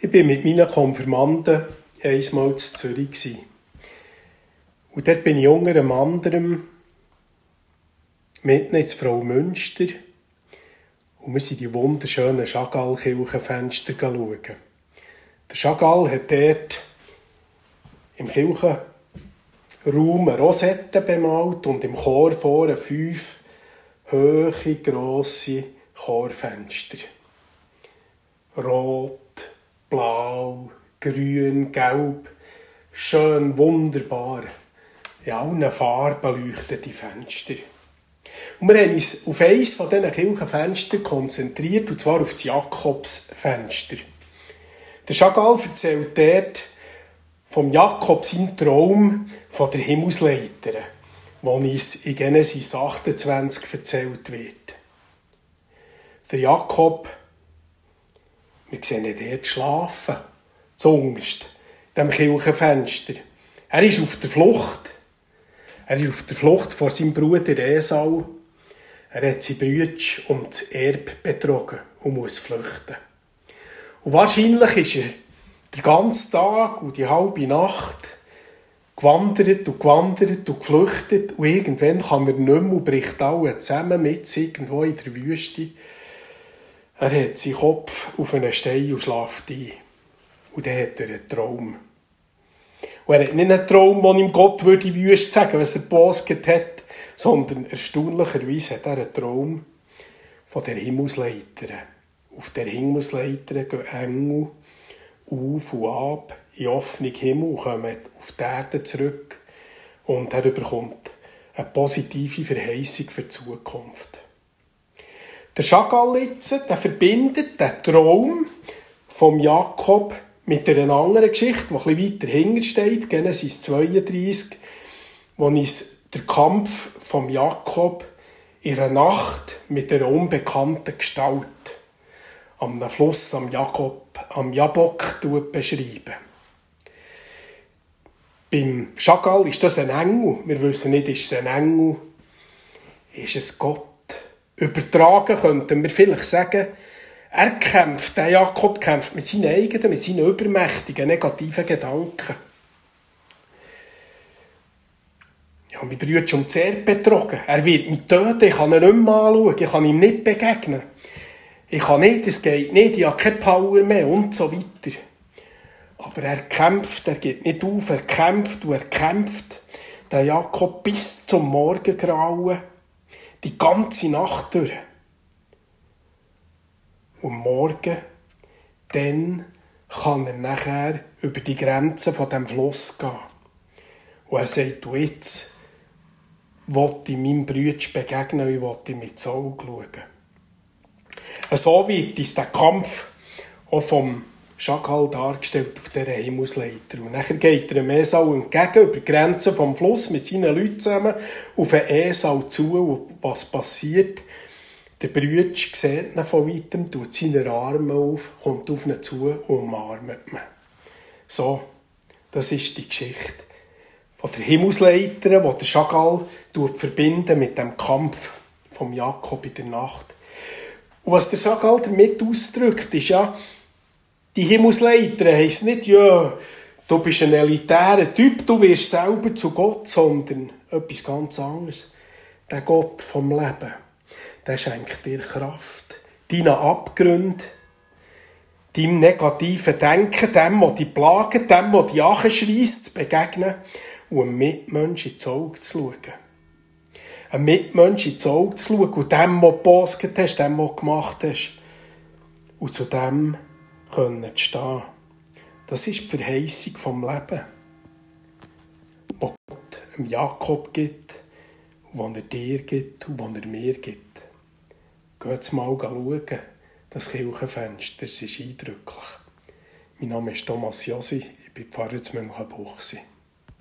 Ich war mit meinen Konfirmanden einmal in Zürich. Und dort bin ich unter anderem mitten ins Frau Münster und wir sind die wunderschönen Chagall-Kirchenfenster schauen. Der Chagall hat dort im Kirchenraum eine Rosette bemalt und im Chor vorne fünf hohe, grosse Chorfenster. Rot, blau, grün, gelb, schön, wunderbar. In allen Farben leuchten die Fenster. Und wir haben uns auf eines von diesen Kirchenfenstern konzentriert, und zwar auf das Jakobsfenster. Der Chagall erzählt dort vom Jakob seinem Traum von der Himmelsleiter, wo uns in Genesis 28 erzählt wird. Der Jakob wir sehen ihn dort schlafen. Zungerst. In diesem Kirchenfenster. Er ist auf der Flucht. Er ist auf der Flucht vor seinem Bruder Esau. Er hat seine Brüder um das Erbe betrogen und muss flüchten. Und wahrscheinlich ist er den ganzen Tag und die halbe Nacht gewandert und gewandert und geflüchtet und irgendwann kann er nicht mehr und bricht alle zusammen mit irgendwo in der Wüste er hat seinen Kopf auf einen Stein und schlaft ein. Und dann hat er einen Traum. Und er hat nicht einen Traum, wo ihm Gott würde wüst sagen, was er gepostet hat, sondern erstaunlicherweise hat er einen Traum von der Himmelsleiter. Auf der Himmelsleiter gehen Engel auf und ab in offenen Himmel und kommen auf die Erde zurück. Und er bekommt eine positive Verheißung für die Zukunft. Der Chagall jetzt, der verbindet den Traum vom Jakob mit einer anderen Geschichte, die ein weiter hinten steht, Genesis 32, wo uns der Kampf vom Jakob in einer Nacht mit einer unbekannten Gestalt am Fluss am Jakob, am Jabok beschreiben. Beim Chagall ist das ein Engel. Wir wissen nicht, ist es ein Engel, ist es Gott. Übertragen könnten wir vielleicht sagen, er kämpft, der Jakob kämpft mit seinen eigenen, mit seinen übermächtigen, negativen Gedanken. Ja, mein Bruder ist um sehr betrogen. Er wird mich töten, ich kann ihn nicht mehr anschauen, ich kann ihm nicht begegnen. Ich kann nicht, es geht nicht, ich habe keine Power mehr und so weiter. Aber er kämpft, er geht nicht auf, er kämpft und er kämpft. Der Jakob bis zum Morgengrauen die ganze Nacht durch. Und morgen, dann kann er nachher über die Grenzen von dem Fluss gehen. Und er sagt, du jetzt wollte ich meinem Bruder begegnen und wollte ihm ins Auge schauen. So wird uns der Kampf auch vom Schakal dargestellt auf dieser Himmelsleiter. Und nachher geht er dem Esau entgegen, über die Grenzen vom Fluss mit seinen Leuten zusammen, auf den Esau zu. Und was passiert? Der Brüder sieht ihn von weitem, tut seine Arme auf, kommt auf ihn zu und umarmt ihn. So, das ist die Geschichte von der Himmelsleiter, die der Chagall verbindet mit dem Kampf vom Jakob in der Nacht. Und was der Chagall damit ausdrückt, ist ja, die Himmelsleiter heisst nicht, ja, du bist ein elitärer Typ, du wirst selber zu Gott, sondern etwas ganz anderes. Der Gott vom Leben, der schenkt dir Kraft, deinen Abgrund, deinem negativen Denken, dem, was dich plagt, dem, was dich anschreisst, zu begegnen und einem Mitmensch ins Auge zu schauen. Ein Mitmensch ins Auge zu schauen und dem, was du gepostet hast, dem, was du gemacht hast. Und zu dem können stehen. Das ist die Verheißung vom Leben, die Gott dem Jakob gibt, die er dir gibt und die er mir gibt. Geht mal schauen, das Kirchenfenster, das ist eindrücklich. Mein Name ist Thomas Josi, ich bin Pfarrer zu Münchenbuchsee.